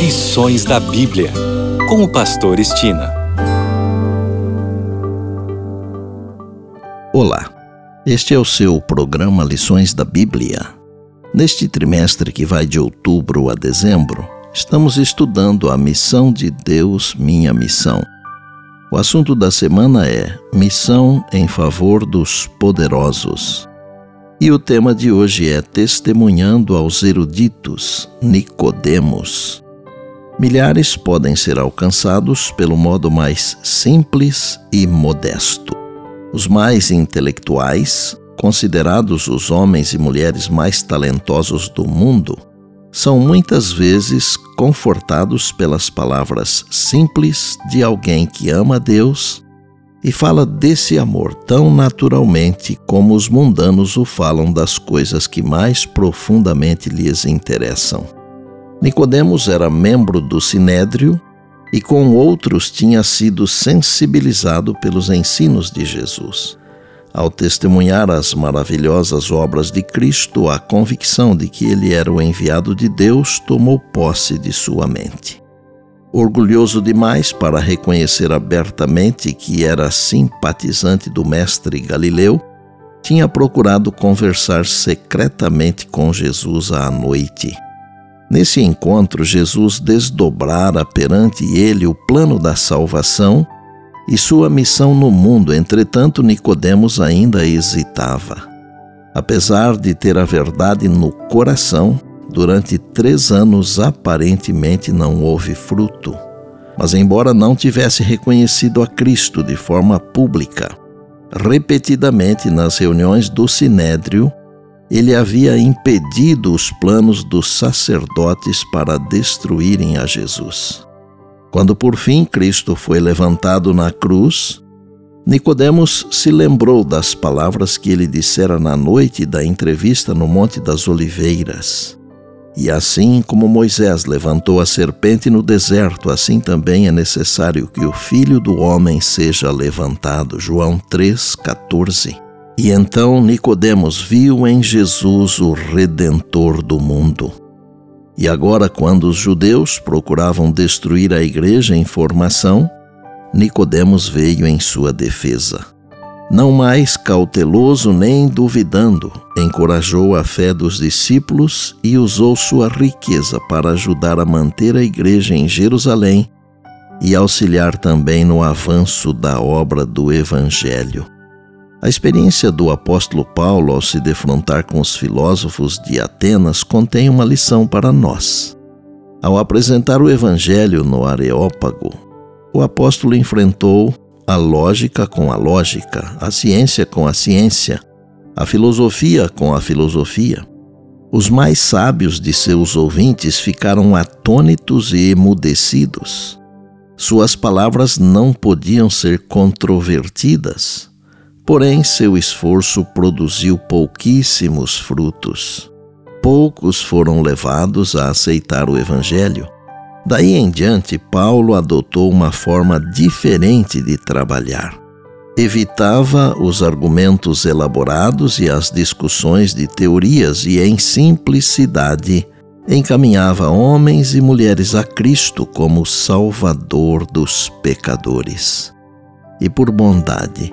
Lições da Bíblia, com o Pastor Estina. Olá, este é o seu programa Lições da Bíblia. Neste trimestre que vai de outubro a dezembro, estamos estudando a missão de Deus, minha missão. O assunto da semana é Missão em favor dos poderosos. E o tema de hoje é Testemunhando aos eruditos, Nicodemos. Milhares podem ser alcançados pelo modo mais simples e modesto. Os mais intelectuais, considerados os homens e mulheres mais talentosos do mundo, são muitas vezes confortados pelas palavras simples de alguém que ama Deus e fala desse amor tão naturalmente como os mundanos o falam das coisas que mais profundamente lhes interessam. Nicodemos era membro do Sinédrio e com outros tinha sido sensibilizado pelos ensinos de Jesus. Ao testemunhar as maravilhosas obras de Cristo, a convicção de que ele era o enviado de Deus tomou posse de sua mente orgulhoso demais para reconhecer abertamente que era simpatizante do mestre Galileu, tinha procurado conversar secretamente com Jesus à noite. Nesse encontro, Jesus desdobrara perante ele o plano da salvação e sua missão no mundo. Entretanto, Nicodemos ainda hesitava. Apesar de ter a verdade no coração, Durante três anos, aparentemente não houve fruto. Mas, embora não tivesse reconhecido a Cristo de forma pública, repetidamente nas reuniões do Sinédrio, ele havia impedido os planos dos sacerdotes para destruírem a Jesus. Quando por fim Cristo foi levantado na cruz, Nicodemos se lembrou das palavras que ele dissera na noite da entrevista no Monte das Oliveiras. E assim como Moisés levantou a serpente no deserto, assim também é necessário que o filho do homem seja levantado. João 3:14. E então Nicodemos viu em Jesus o redentor do mundo. E agora, quando os judeus procuravam destruir a igreja em formação, Nicodemos veio em sua defesa não mais cauteloso nem duvidando, encorajou a fé dos discípulos e usou sua riqueza para ajudar a manter a igreja em Jerusalém e auxiliar também no avanço da obra do Evangelho. A experiência do apóstolo Paulo ao se defrontar com os filósofos de Atenas contém uma lição para nós. Ao apresentar o Evangelho no Areópago, o apóstolo enfrentou a lógica com a lógica, a ciência com a ciência, a filosofia com a filosofia. Os mais sábios de seus ouvintes ficaram atônitos e emudecidos. Suas palavras não podiam ser controvertidas, porém seu esforço produziu pouquíssimos frutos. Poucos foram levados a aceitar o Evangelho Daí em diante, Paulo adotou uma forma diferente de trabalhar. Evitava os argumentos elaborados e as discussões de teorias e, em simplicidade, encaminhava homens e mulheres a Cristo como Salvador dos pecadores. E por bondade,